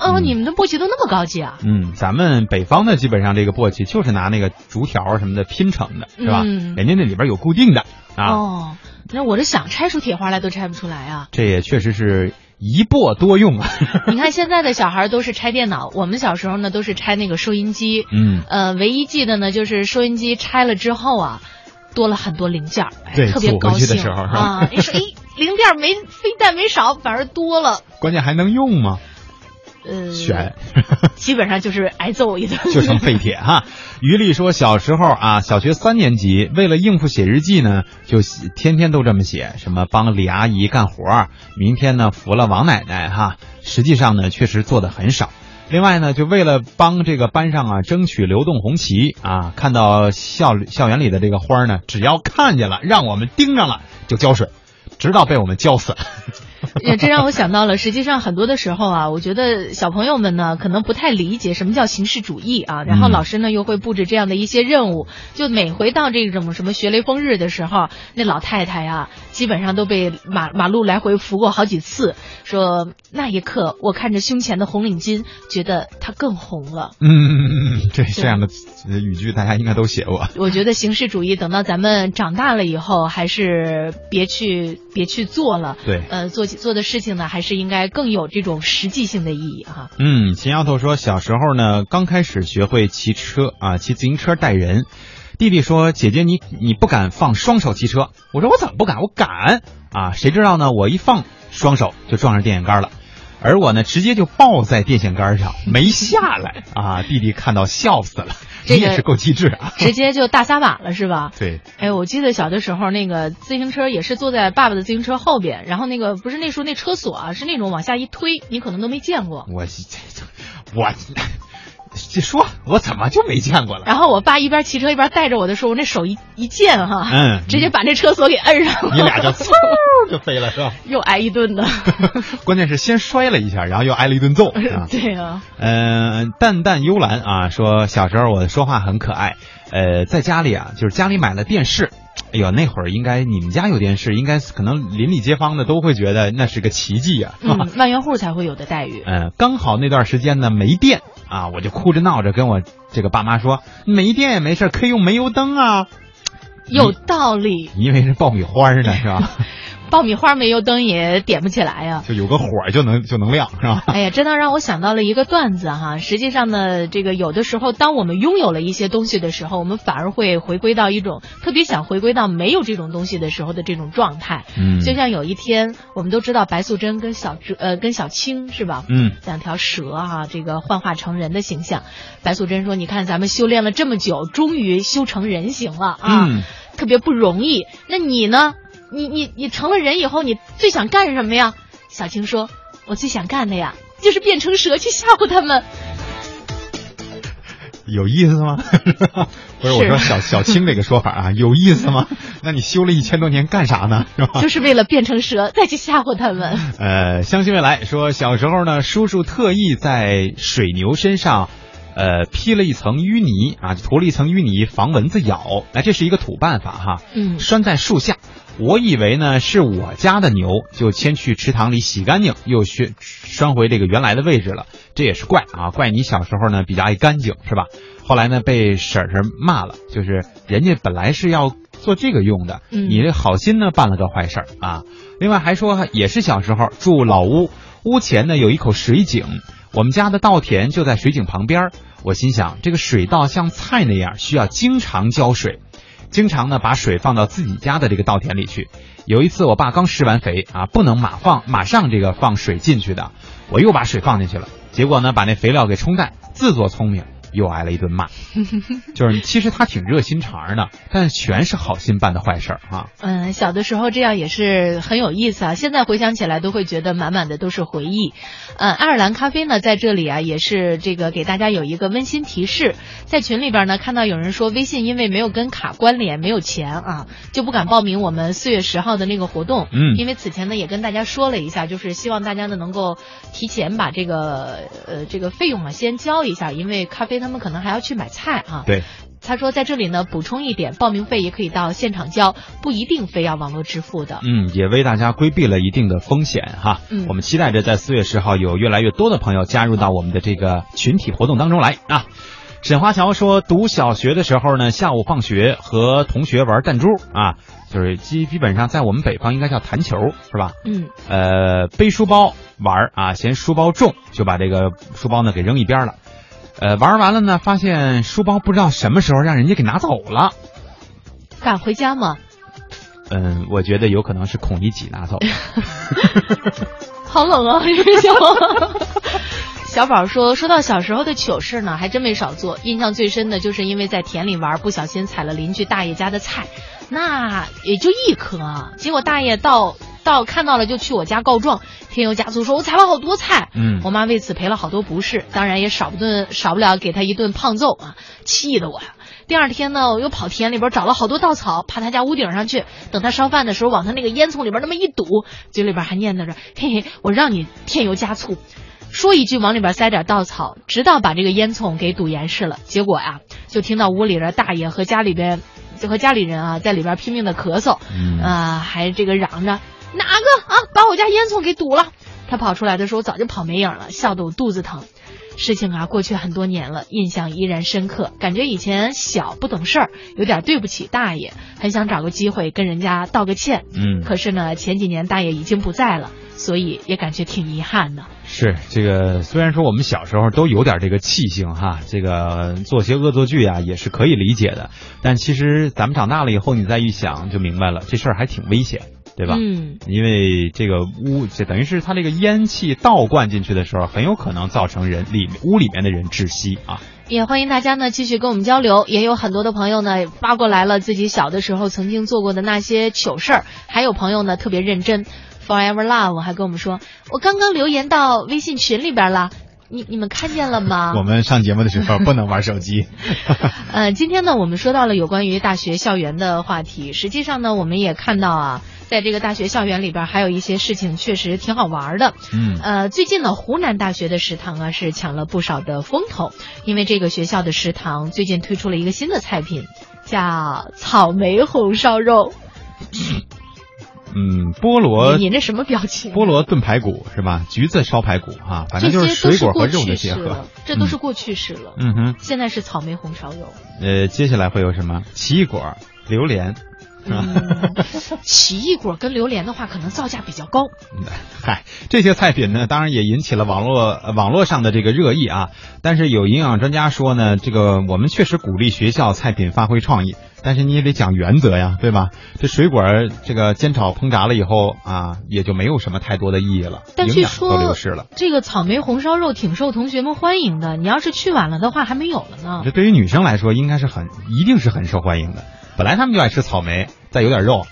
B: 哦，你们的簸箕都那么高级啊？
A: 嗯，咱们北方的基本上这个簸箕就是拿那个竹条什么的拼成的，是吧？
B: 嗯，
A: 人家那里边有固定的啊。
B: 哦，那我这想拆出铁花来都拆不出来啊。
A: 这也确实是。一拨多用啊！
B: 你看现在的小孩都是拆电脑，我们小时候呢都是拆那个收音机。
A: 嗯，
B: 呃，唯一记得呢就是收音机拆了之后啊，多了很多零件，
A: 哎，
B: 特别高兴
A: 的时候
B: 啊！你说，哎，零件没非但没少，反而多了。
A: 关键还能用吗？
B: 呃，
A: 选，
B: 基本上就是挨揍一顿，
A: 就成废铁哈。于丽说，小时候啊，小学三年级，为了应付写日记呢，就天天都这么写，什么帮李阿姨干活，明天呢服了王奶奶哈。实际上呢，确实做的很少。另外呢，就为了帮这个班上啊争取流动红旗啊，看到校校园里的这个花呢，只要看见了，让我们盯上了就浇水，直到被我们浇死。
B: 也这让我想到了，实际上很多的时候啊，我觉得小朋友们呢可能不太理解什么叫形式主义啊，然后老师呢又会布置这样的一些任务，就每回到这种什么学雷锋日的时候，那老太太啊基本上都被马马路来回扶过好几次，说那一刻我看着胸前的红领巾，觉得它更红了。
A: 嗯，这这样的语句大家应该都写过。
B: 我觉得形式主义等到咱们长大了以后，还是别去别去做了。
A: 对，
B: 呃，做。做的事情呢，还是应该更有这种实际性的意义哈。
A: 嗯，秦丫头说，小时候呢，刚开始学会骑车啊，骑自行车带人。弟弟说，姐姐你你不敢放双手骑车。我说我怎么不敢？我敢啊！谁知道呢？我一放双手就撞上电线杆了。而我呢，直接就抱在电线杆上，没下来啊！弟弟看到笑死了，
B: 你
A: 也是够机智啊！
B: 直接就大撒把了是吧？
A: 对。
B: 哎，我记得小的时候，那个自行车也是坐在爸爸的自行车后边，然后那个不是那时候那车锁啊，是那种往下一推，你可能都没见过。
A: 我 我。这说，我怎么就没见过了？
B: 然后我爸一边骑车一边带着我的时候，我那手一一贱哈，
A: 嗯，
B: 直接把那车锁给摁上了，
A: 你俩就嗖就飞了是吧？
B: 又挨一顿的，
A: 关键是先摔了一下，然后又挨了一顿揍。
B: 对啊，
A: 嗯，淡淡幽兰啊，说小时候我说话很可爱，呃，在家里啊，就是家里买了电视。哎呦，那会儿应该你们家有电视，应该可能邻里街坊的都会觉得那是个奇迹啊，
B: 嗯，万元户才会有的待遇。
A: 嗯，刚好那段时间呢没电啊，我就哭着闹着跟我这个爸妈说，没电也没事，可以用煤油灯啊。
B: 有道理，
A: 因为是爆米花呢，是吧？
B: 爆米花煤油灯也点不起来呀，
A: 就有个火就能就能亮，是吧？
B: 哎呀，真的让我想到了一个段子哈。实际上呢，这个有的时候，当我们拥有了一些东西的时候，我们反而会回归到一种特别想回归到没有这种东西的时候的这种状态。
A: 嗯，
B: 就像有一天，我们都知道白素贞跟小呃跟小青是吧？
A: 嗯，
B: 两条蛇哈，这个幻化成人的形象。白素贞说：“你看咱们修炼了这么久，终于修成人形了啊，特别不容易。那你呢？”你你你成了人以后，你最想干什么呀？小青说：“我最想干的呀，就是变成蛇去吓唬他们。”
A: 有意思吗？不是我说小小青这个说法啊，有意思吗？那你修了一千多年干啥呢？是吧？
B: 就是为了变成蛇再去吓唬他们。
A: 呃，相信未来说小时候呢，叔叔特意在水牛身上，呃，披了一层淤泥啊，涂了一层淤泥防蚊子咬。哎，这是一个土办法哈。
B: 嗯。
A: 拴在树下。我以为呢是我家的牛，就先去池塘里洗干净，又去拴回这个原来的位置了。这也是怪啊，怪你小时候呢比较爱干净，是吧？后来呢被婶婶骂了，就是人家本来是要做这个用的，你这好心呢办了个坏事儿啊。另外还说也是小时候住老屋，屋前呢有一口水井，我们家的稻田就在水井旁边。我心想这个水稻像菜那样，需要经常浇水。经常呢把水放到自己家的这个稻田里去。有一次我爸刚施完肥啊，不能马放马上这个放水进去的，我又把水放进去了。结果呢把那肥料给冲淡，自作聪明又挨了一顿骂。就是其实他挺热心肠的，但全是好心办的坏事儿啊。
B: 嗯，小的时候这样也是很有意思啊，现在回想起来都会觉得满满的都是回忆。嗯，爱尔兰咖啡呢在这里啊也是这个给大家有一个温馨提示，在群里边呢看到有人说微信因为没有跟卡关联，没有钱啊，就不敢报名我们四月十号的那个活动。
A: 嗯，
B: 因为此前呢也跟大家说了一下，就是希望大家呢能够提前把这个呃这个费用啊先交一下，因为咖啡他们可能还要去买菜啊。
A: 对。
B: 他说在这里呢补充一点，报名费也可以到现场交，不一定非要网络支付的。
A: 嗯，也为大家规避了一定的风险哈。
B: 嗯，
A: 我们期待着在四月十号有越来越多的朋友加入到我们的这个群体活动当中来啊。沈华侨说，读小学的时候呢，下午放学和同学玩弹珠啊，就是基基本上在我们北方应该叫弹球是吧？
B: 嗯。
A: 呃，背书包玩啊，嫌书包重，就把这个书包呢给扔一边了。呃，玩完了呢，发现书包不知道什么时候让人家给拿走了。
B: 赶回家吗？
A: 嗯，我觉得有可能是孔乙己拿走。
B: 好冷啊！小宝说：“说到小时候的糗事呢，还真没少做。印象最深的就是因为在田里玩，不小心踩了邻居大爷家的菜，那也就一颗，结果大爷到。”到看到了就去我家告状，添油加醋说我采了好多菜，
A: 嗯，
B: 我妈为此赔了好多不是，当然也少不顿少不了给他一顿胖揍啊，气得我呀。第二天呢，我又跑田里边找了好多稻草，爬他家屋顶上去，等他烧饭的时候，往他那个烟囱里边那么一堵，嘴里边还念叨着嘿嘿，我让你添油加醋，说一句往里边塞点稻草，直到把这个烟囱给堵严实了。结果呀，就听到屋里的大爷和家里边就和家里人啊在里边拼命的咳嗽，啊，还这个嚷着。哪个啊？把我家烟囱给堵了！他跑出来的时候早就跑没影了，笑得我肚子疼。事情啊，过去很多年了，印象依然深刻。感觉以前小不懂事儿，有点对不起大爷，很想找个机会跟人家道个歉。
A: 嗯，
B: 可是呢，前几年大爷已经不在了，所以也感觉挺遗憾的。
A: 是这个，虽然说我们小时候都有点这个气性哈，这个做些恶作剧啊也是可以理解的，但其实咱们长大了以后，你再一想就明白了，这事儿还挺危险。对吧？
B: 嗯，
A: 因为这个屋，这等于是它这个烟气倒灌进去的时候，很有可能造成人里屋里面的人窒息啊。
B: 也欢迎大家呢继续跟我们交流，也有很多的朋友呢发过来了自己小的时候曾经做过的那些糗事儿，还有朋友呢特别认真，Forever Love 还跟我们说，我刚刚留言到微信群里边了。你你们看见了吗？
A: 我们上节目的时候不能玩手机。
B: 呃，今天呢，我们说到了有关于大学校园的话题。实际上呢，我们也看到啊，在这个大学校园里边，还有一些事情确实挺好玩的。
A: 嗯。
B: 呃，最近呢，湖南大学的食堂啊是抢了不少的风头，因为这个学校的食堂最近推出了一个新的菜品，叫草莓红烧肉。
A: 嗯，菠萝，
B: 你那什么表情？
A: 菠萝炖排骨是吧？橘子烧排骨哈，反正就是水果和肉的结合。
B: 这都是过去式了。
A: 嗯哼。
B: 现在是草莓红烧肉。
A: 呃，接下来会有什么？奇异果、榴莲。
B: 嗯，奇异果跟榴莲的话，可能造价比较高。
A: 嗨，这些菜品呢，当然也引起了网络网络上的这个热议啊。但是有营养专家说呢，这个我们确实鼓励学校菜品发挥创意，但是你也得讲原则呀，对吧？这水果这个煎炒烹炸了以后啊，也就没有什么太多的意义了，但营养都流失了。
B: 这个草莓红烧肉挺受同学们欢迎的，你要是去晚了的话，还没有了呢。
A: 这对于女生来说，应该是很一定是很受欢迎的。本来他们就爱吃草莓，再有点肉，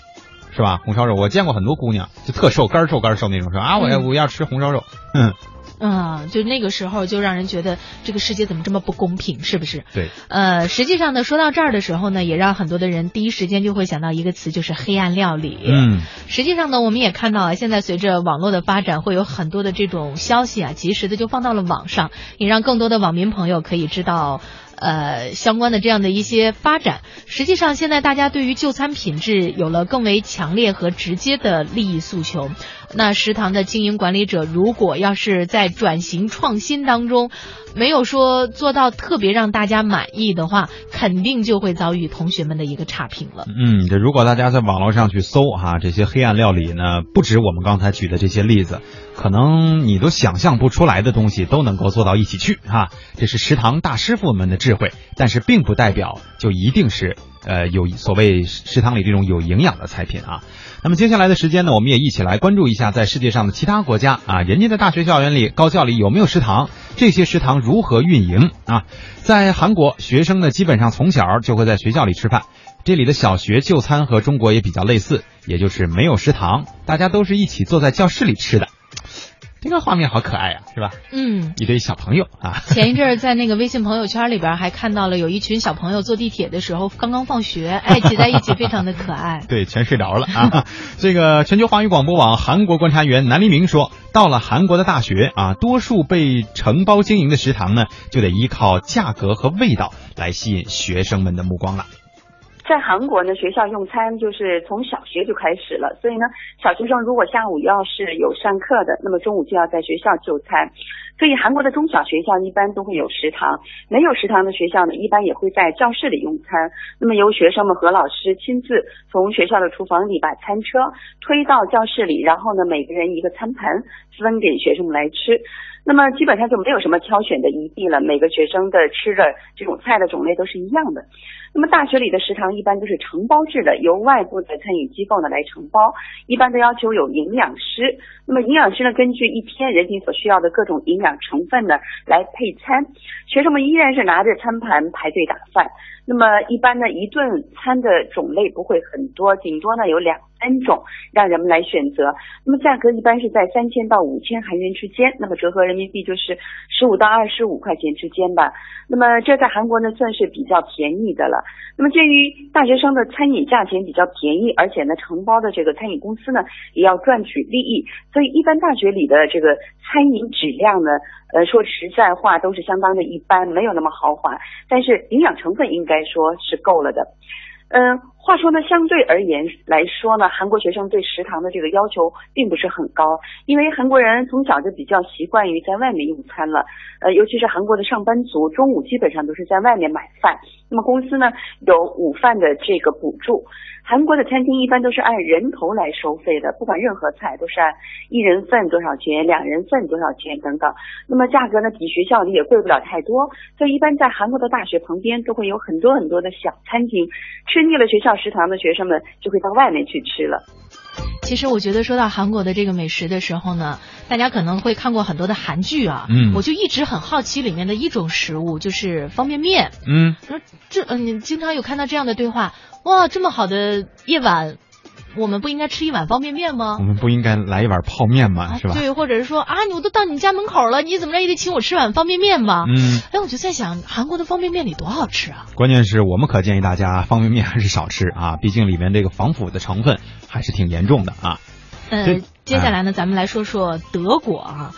A: 是吧？红烧肉，我见过很多姑娘就特瘦，干瘦干瘦那种，说啊，我要我要吃红烧肉，嗯，
B: 啊，就那个时候就让人觉得这个世界怎么这么不公平，是不是？
A: 对。
B: 呃，实际上呢，说到这儿的时候呢，也让很多的人第一时间就会想到一个词，就是黑暗料理。
A: 嗯。
B: 实际上呢，我们也看到啊，现在随着网络的发展，会有很多的这种消息啊，及时的就放到了网上，也让更多的网民朋友可以知道。呃，相关的这样的一些发展，实际上现在大家对于就餐品质有了更为强烈和直接的利益诉求。那食堂的经营管理者，如果要是在转型创新当中，没有说做到特别让大家满意的话，肯定就会遭遇同学们的一个差评了。
A: 嗯，这如果大家在网络上去搜哈，这些黑暗料理呢，不止我们刚才举的这些例子，可能你都想象不出来的东西都能够做到一起去哈。这是食堂大师傅们的智慧，但是并不代表就一定是呃有所谓食堂里这种有营养的菜品啊。那么接下来的时间呢，我们也一起来关注一下在世界上的其他国家啊，人家的大学校园里、高校里有没有食堂？这些食堂如何运营啊？在韩国，学生呢基本上从小就会在学校里吃饭。这里的小学就餐和中国也比较类似，也就是没有食堂，大家都是一起坐在教室里吃的。这个画面好可爱呀，是吧？
B: 嗯，
A: 一堆小朋友啊。
B: 前一阵儿在那个微信朋友圈里边还看到了有一群小朋友坐地铁的时候刚刚放学，哎，挤在一起，非常的可爱。
A: 对，全睡着了啊。这个全球华语广播网韩国观察员南黎明说，到了韩国的大学啊，多数被承包经营的食堂呢，就得依靠价格和味道来吸引学生们的目光了。
L: 在韩国呢，学校用餐就是从小学就开始了，所以呢，小学生如果下午要是有上课的，那么中午就要在学校就餐。所以韩国的中小学校一般都会有食堂，没有食堂的学校呢，一般也会在教室里用餐。那么由学生们和老师亲自从学校的厨房里把餐车推到教室里，然后呢，每个人一个餐盘分给学生们来吃。那么基本上就没有什么挑选的余地了，每个学生的吃的这种菜的种类都是一样的。那么大学里的食堂一般都是承包制的，由外部的餐饮机构呢来承包，一般都要求有营养师。那么营养师呢，根据一天人体所需要的各种营养成分呢来配餐，学生们依然是拿着餐盘排队打饭。那么一般呢，一顿餐的种类不会很多，顶多呢有两三种让人们来选择。那么价格一般是在三千到五千韩元之间，那么折合人民币就是十五到二十五块钱之间吧。那么这在韩国呢算是比较便宜的了。那么鉴于大学生的餐饮价钱比较便宜，而且呢承包的这个餐饮公司呢也要赚取利益，所以一般大学里的这个餐饮质量呢。呃，说实在话，都是相当的一般，没有那么豪华，但是营养成分应该说是够了的。嗯，话说呢，相对而言来说呢，韩国学生对食堂的这个要求并不是很高，因为韩国人从小就比较习惯于在外面用餐了。呃，尤其是韩国的上班族，中午基本上都是在外面买饭。那么公司呢有午饭的这个补助。韩国的餐厅一般都是按人头来收费的，不管任何菜都是按一人份多少钱，两人份多少钱等等。那么价格呢，比学校里也贵不了太多。所以一般在韩国的大学旁边都会有很多很多的小餐厅，吃腻了学校食堂的学生们就会到外面去吃了。
B: 其实我觉得说到韩国的这个美食的时候呢，大家可能会看过很多的韩剧啊，
A: 嗯，
B: 我就一直很好奇里面的一种食物就是方便面，
A: 嗯，
B: 这嗯，你经常有看到这样的对话。哇，这么好的夜晚，我们不应该吃一碗方便面吗？
A: 我们不应该来一碗泡面吗？是吧？
B: 对，或者是说啊，我都到你家门口了，你怎么着也得请我吃碗方便面吧？
A: 嗯，
B: 哎，我就在想，韩国的方便面里多好吃啊！
A: 关键是我们可建议大家方便面还是少吃啊，毕竟里面这个防腐的成分还是挺严重的啊。
B: 嗯，接下来呢，咱们来说说德国啊。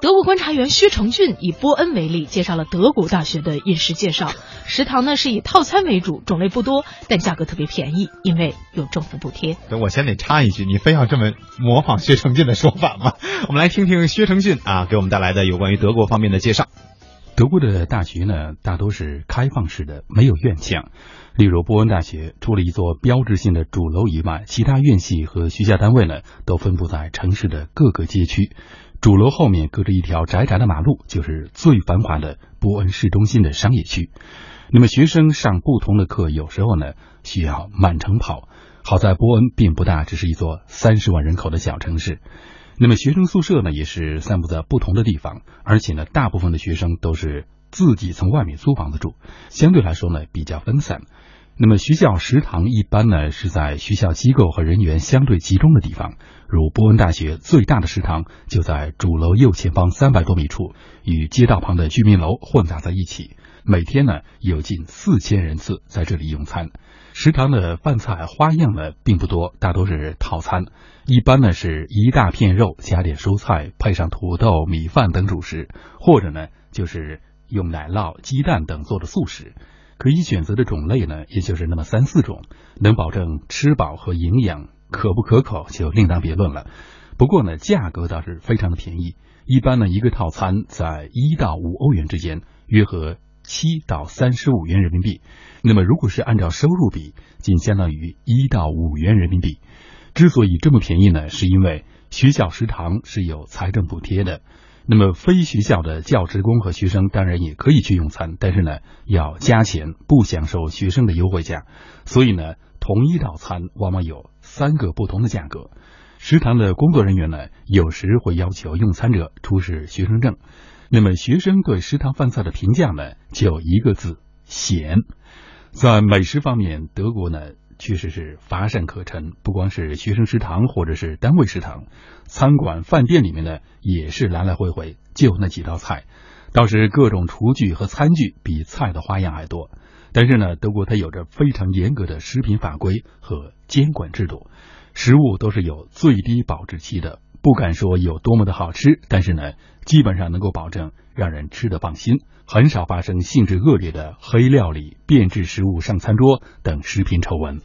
B: 德国观察员薛成俊以波恩为例，介绍了德国大学的饮食介绍。食堂呢是以套餐为主，种类不多，但价格特别便宜，因为有政府补贴。
A: 我先得插一句，你非要这么模仿薛成俊的说法吗？我们来听听薛成俊啊给我们带来的有关于德国方面的介绍。
M: 德国的大学呢，大多是开放式的，没有院墙。例如波恩大学，除了一座标志性的主楼以外，其他院系和学校单位呢，都分布在城市的各个街区。主楼后面隔着一条窄窄的马路，就是最繁华的波恩市中心的商业区。那么学生上不同的课，有时候呢需要满城跑。好在波恩并不大，只是一座三十万人口的小城市。那么学生宿舍呢也是散布在不同的地方，而且呢大部分的学生都是自己从外面租房子住，相对来说呢比较分散。那么学校食堂一般呢是在学校机构和人员相对集中的地方，如波恩大学最大的食堂就在主楼右前方三百多米处，与街道旁的居民楼混杂在一起。每天呢有近四千人次在这里用餐。食堂的饭菜花样呢并不多，大多是套餐，一般呢是一大片肉加点蔬菜，配上土豆、米饭等主食，或者呢就是用奶酪、鸡蛋等做的素食。可以选择的种类呢，也就是那么三四种，能保证吃饱和营养，可不可口就另当别论了。不过呢，价格倒是非常的便宜，一般呢一个套餐在一到五欧元之间，约合七到三十五元人民币。那么如果是按照收入比，仅相当于一到五元人民币。之所以这么便宜呢，是因为学校食堂是有财政补贴的。那么非学校的教职工和学生当然也可以去用餐，但是呢要加钱，不享受学生的优惠价。所以呢，同一道餐往往有三个不同的价格。食堂的工作人员呢，有时会要求用餐者出示学生证。那么学生对食堂饭菜的评价呢，就一个字：咸。在美食方面，德国呢确实是乏善可陈，不光是学生食堂或者是单位食堂，餐馆、饭店里面呢也是来来回回就那几道菜，倒是各种厨具和餐具比菜的花样还多。但是呢，德国它有着非常严格的食品法规和监管制度，食物都是有最低保质期的。不敢说有多么的好吃，但是呢，基本上能够保证让人吃得放心，很少发生性质恶劣的黑料理、变质食物上餐桌等食品丑闻。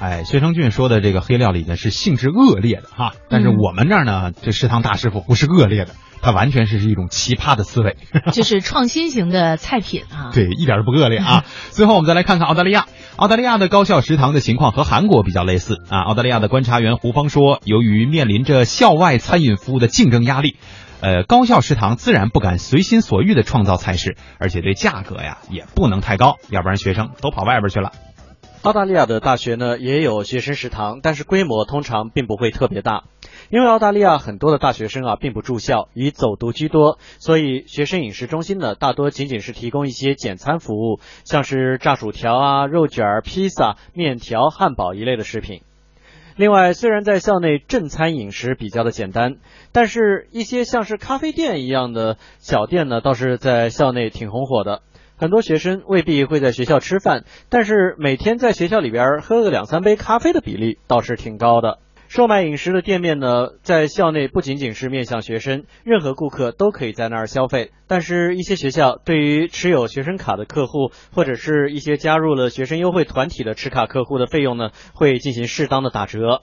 A: 哎，薛成俊说的这个黑料理呢是性质恶劣的哈，但是我们这儿呢，这食堂大师傅不是恶劣的，他完全是一种奇葩的思维，
B: 就是创新型的菜品啊。
A: 对，一点都不恶劣啊。最后我们再来看看澳大利亚。澳大利亚的高校食堂的情况和韩国比较类似啊。澳大利亚的观察员胡芳说，由于面临着校外餐饮服务的竞争压力，呃，高校食堂自然不敢随心所欲的创造菜式，而且对价格呀也不能太高，要不然学生都跑外边去了。
N: 澳大利亚的大学呢也有学生食堂，但是规模通常并不会特别大。因为澳大利亚很多的大学生啊并不住校，以走读居多，所以学生饮食中心呢大多仅仅是提供一些简餐服务，像是炸薯条啊、肉卷、披萨、面条、汉堡一类的食品。另外，虽然在校内正餐饮食比较的简单，但是一些像是咖啡店一样的小店呢，倒是在校内挺红火的。很多学生未必会在学校吃饭，但是每天在学校里边喝个两三杯咖啡的比例倒是挺高的。售卖饮食的店面呢，在校内不仅仅是面向学生，任何顾客都可以在那儿消费。但是，一些学校对于持有学生卡的客户，或者是一些加入了学生优惠团体的持卡客户的费用呢，会进行适当的打折。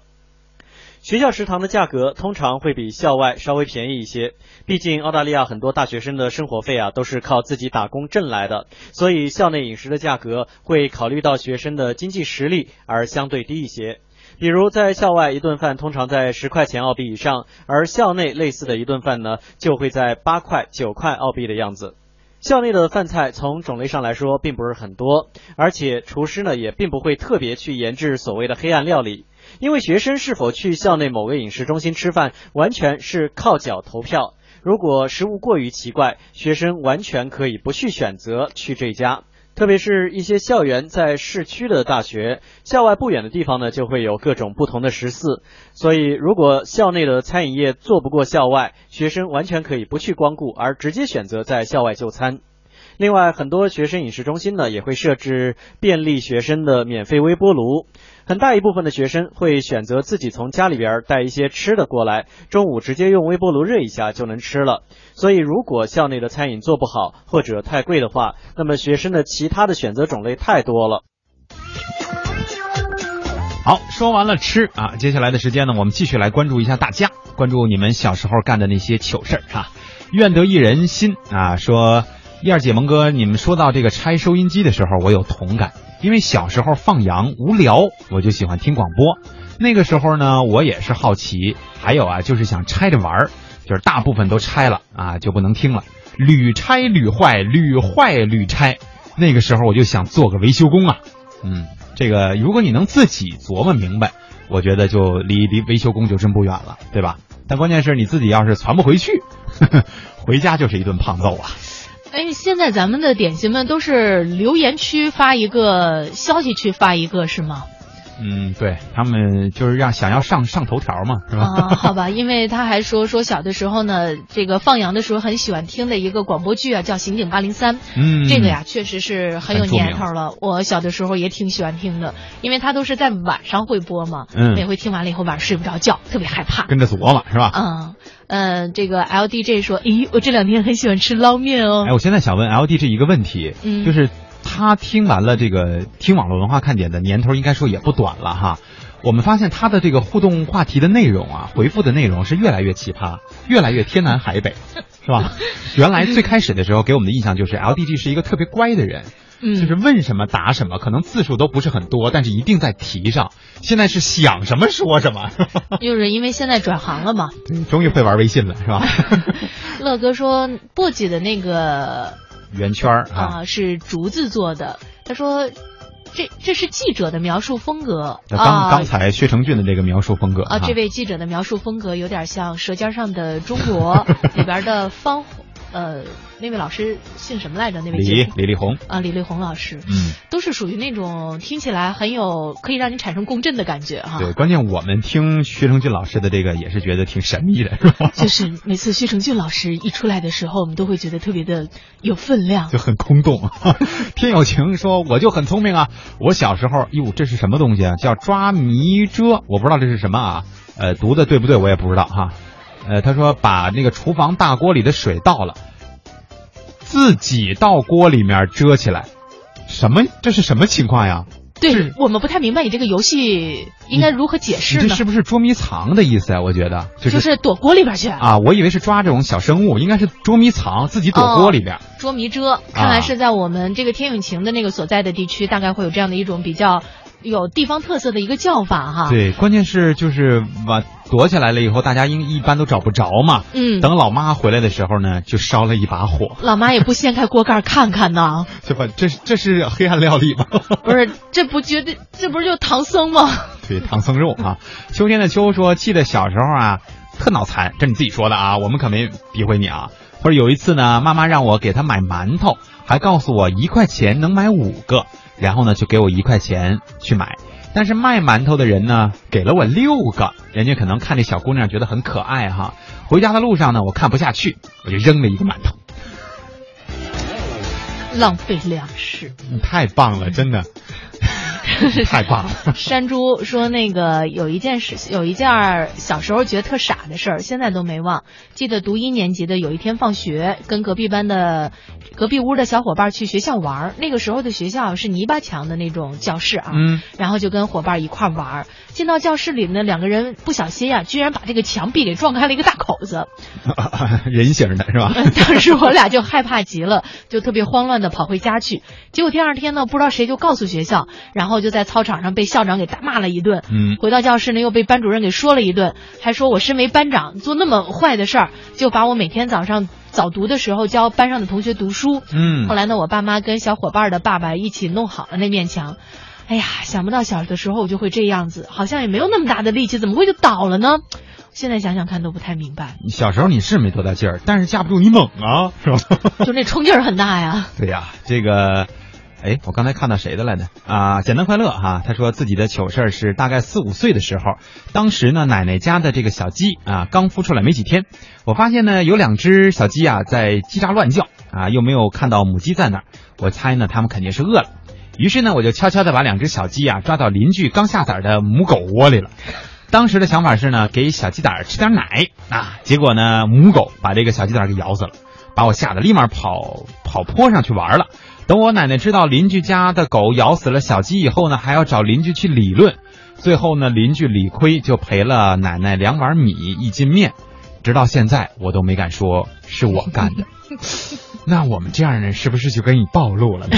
N: 学校食堂的价格通常会比校外稍微便宜一些，毕竟澳大利亚很多大学生的生活费啊都是靠自己打工挣来的，所以校内饮食的价格会考虑到学生的经济实力而相对低一些。比如在校外一顿饭通常在十块钱澳币以上，而校内类似的一顿饭呢就会在八块九块澳币的样子。校内的饭菜从种类上来说并不是很多，而且厨师呢也并不会特别去研制所谓的黑暗料理。因为学生是否去校内某个饮食中心吃饭，完全是靠脚投票。如果食物过于奇怪，学生完全可以不去选择去这家。特别是一些校园在市区的大学，校外不远的地方呢，就会有各种不同的食肆。所以，如果校内的餐饮业做不过校外，学生完全可以不去光顾，而直接选择在校外就餐。另外，很多学生饮食中心呢，也会设置便利学生的免费微波炉。很大一部分的学生会选择自己从家里边带一些吃的过来，中午直接用微波炉热一下就能吃了。所以，如果校内的餐饮做不好或者太贵的话，那么学生的其他的选择种类太多了。
A: 好，说完了吃啊，接下来的时间呢，我们继续来关注一下大家，关注你们小时候干的那些糗事儿啊。愿得一人心啊，说燕儿姐、蒙哥，你们说到这个拆收音机的时候，我有同感。因为小时候放羊无聊，我就喜欢听广播。那个时候呢，我也是好奇，还有啊，就是想拆着玩儿，就是大部分都拆了啊，就不能听了。屡拆屡坏，屡坏屡拆。那个时候我就想做个维修工啊。嗯，这个如果你能自己琢磨明白，我觉得就离离维修工就真不远了，对吧？但关键是你自己要是传不回去，回家就是一顿胖揍啊。
B: 哎，现在咱们的点心们都是留言区发一个，消息区发一个，是吗？
A: 嗯，对他们就是让想要上上头条嘛，是吧？
B: 啊，好吧，因为他还说说小的时候呢，这个放羊的时候很喜欢听的一个广播剧啊，叫《刑警八零三》。
A: 嗯，
B: 这个呀，确实是很有年头了。我小的时候也挺喜欢听的，因为他都是在晚上会播嘛。
A: 嗯，
B: 每回听完了以后晚上睡不着觉，特别害怕。
A: 跟着琢磨是吧？
B: 嗯嗯，这个 L D J 说，咦，我这两天很喜欢吃捞面哦。
A: 哎，我现在想问 L D J 一个问题，
B: 嗯，
A: 就是他听完了这个听网络文化看点的年头，应该说也不短了哈。我们发现他的这个互动话题的内容啊，回复的内容是越来越奇葩，越来越天南海北，是吧？原来最开始的时候给我们的印象就是 L D G 是一个特别乖的人，
B: 嗯，
A: 就是问什么答什么，可能字数都不是很多，但是一定在题上。现在是想什么说什么，
B: 就是因为现在转行了嘛，
A: 终于会玩微信了，是吧？
B: 乐哥说簸箕的那个
A: 圆圈
B: 啊是竹子做的，他说。这这是记者的描述风格。
A: 刚刚才薛成俊的这个描述风格
B: 啊，这位记者的描述风格有点像《舌尖上的中国》里边的方。呃，那位老师姓什么来着？那位
A: 李李丽红
B: 啊，李丽红老师，
A: 嗯，
B: 都是属于那种听起来很有可以让你产生共振的感觉哈。
A: 对，关键我们听薛成俊老师的这个也是觉得挺神秘的，是吧？
B: 就是每次薛成俊老师一出来的时候，我们都会觉得特别的有分量，
A: 就很空洞。天有情说我就很聪明啊，我小时候哟，这是什么东西啊？叫抓迷遮，我不知道这是什么啊？呃，读的对不对？我也不知道哈。呃，他说把那个厨房大锅里的水倒了，自己到锅里面遮起来，什么？这是什么情况呀？
B: 对我们不太明白你这个游戏应该如何解释
A: 呢？这是不是捉迷藏的意思啊？我觉得
B: 就是就是躲锅里边去
A: 啊！我以为是抓这种小生物，应该是捉迷藏，自己躲锅里边。
B: 捉迷遮，看来是在我们这个天永晴的那个所在的地区，大概会有这样的一种比较。有地方特色的一个叫法哈，
A: 对，关键是就是把躲起来了以后，大家应一般都找不着嘛。
B: 嗯，
A: 等老妈回来的时候呢，就烧了一把火。
B: 老妈也不掀开锅盖看看呢，
A: 这不这这是黑暗料理吗？
B: 不是，这不绝对这不是就唐僧吗？
A: 对，唐僧肉啊。秋天的秋说，记得小时候啊，特脑残，这你自己说的啊，我们可没诋毁你啊。或者有一次呢，妈妈让我给她买馒头，还告诉我一块钱能买五个。然后呢，就给我一块钱去买，但是卖馒头的人呢，给了我六个，人家可能看这小姑娘觉得很可爱哈。回家的路上呢，我看不下去，我就扔了一个馒头，
B: 浪费粮食。
A: 你太棒了，真的。太棒了！
B: 山猪说：“那个有一件事，有一件小时候觉得特傻的事儿，现在都没忘。记得读一年级的有一天放学，跟隔壁班的、隔壁屋的小伙伴去学校玩。那个时候的学校是泥巴墙的那种教室啊，
A: 嗯，
B: 然后就跟伙伴一块玩。进到教室里呢，两个人不小心呀，居然把这个墙壁给撞开了一个大口子，
A: 人形的是吧？
B: 当时我俩就害怕极了，就特别慌乱的跑回家去。结果第二天呢，不知道谁就告诉学校，然后。”就在操场上被校长给大骂了一顿，
A: 嗯，
B: 回到教室呢又被班主任给说了一顿，还说我身为班长做那么坏的事儿，就把我每天早上早读的时候教班上的同学读书，
A: 嗯，
B: 后来呢我爸妈跟小伙伴的爸爸一起弄好了那面墙，哎呀，想不到小的时候我就会这样子，好像也没有那么大的力气，怎么会就倒了呢？现在想想看都不太明白。
A: 小时候你是没多大劲儿，但是架不住你猛啊，是吧？
B: 就那冲劲儿很大呀。
A: 对呀，这个。哎，我刚才看到谁的来着？啊，简单快乐哈。他说自己的糗事儿是大概四五岁的时候，当时呢奶奶家的这个小鸡啊刚孵出来没几天，我发现呢有两只小鸡啊在叽喳乱叫啊，又没有看到母鸡在那儿，我猜呢它们肯定是饿了，于是呢我就悄悄的把两只小鸡啊抓到邻居刚下崽的母狗窝里了。当时的想法是呢给小鸡崽吃点奶啊，结果呢母狗把这个小鸡崽给咬死了，把我吓得立马跑跑坡上去玩了。等我奶奶知道邻居家的狗咬死了小鸡以后呢，还要找邻居去理论，最后呢，邻居理亏就赔了奶奶两碗米一斤面，直到现在我都没敢说是我干的。那我们这样人是不是就给你暴露了呢？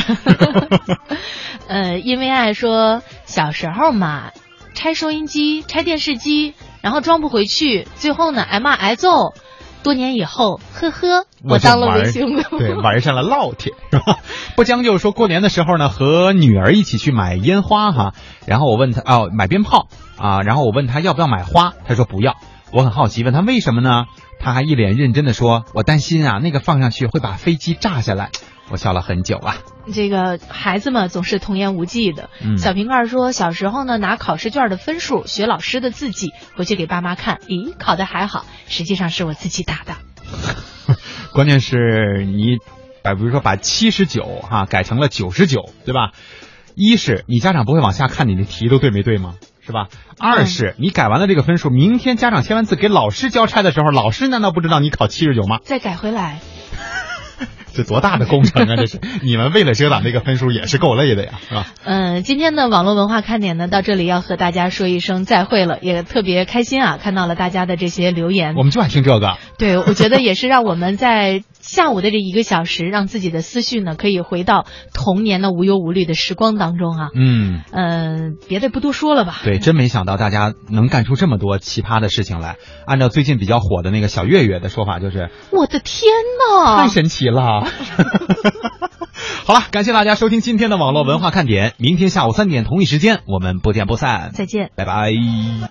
B: 呃，因为爱说小时候嘛，拆收音机、拆电视机，然后装不回去，最后呢挨骂挨揍。多年以后，呵呵，
A: 我
B: 当了明星
A: 对，玩上了烙铁，是吧？不将就说过年的时候呢，和女儿一起去买烟花哈，然后我问他哦，买鞭炮啊，然后我问他要不要买花，他说不要。我很好奇，问他为什么呢？他还一脸认真的说，我担心啊，那个放上去会把飞机炸下来。我笑了很久啊。
B: 这个孩子们，总是童言无忌的。小瓶盖说，小时候呢，拿考试卷的分数学老师的字迹，回去给爸妈看，咦，考的还好，实际上是我自己打的。
A: 关键是你，把比如说把七十九哈改成了九十九，对吧？一是你家长不会往下看你的题都对没对吗？是吧？二是你改完了这个分数，明天家长签完字给老师交差的时候，老师难道不知道你考七十九吗？
B: 再改回来。
A: 这多大的工程啊！这是 你们为了遮挡这个分数也是够累的呀，是吧？
B: 嗯，今天的网络文化看点呢，到这里要和大家说一声再会了，也特别开心啊，看到了大家的这些留言。
A: 我们就爱听这个。
B: 对，我觉得也是让我们在。下午的这一个小时，让自己的思绪呢可以回到童年的无忧无虑的时光当中啊。
A: 嗯，
B: 呃，别的不多说了吧。
A: 对，真没想到大家能干出这么多奇葩的事情来。按照最近比较火的那个小月月的说法，就是
B: 我的天呐，
A: 太神奇了。好了，感谢大家收听今天的网络文化看点，明天下午三点同一时间我们不见不散。
B: 再见，
A: 拜拜。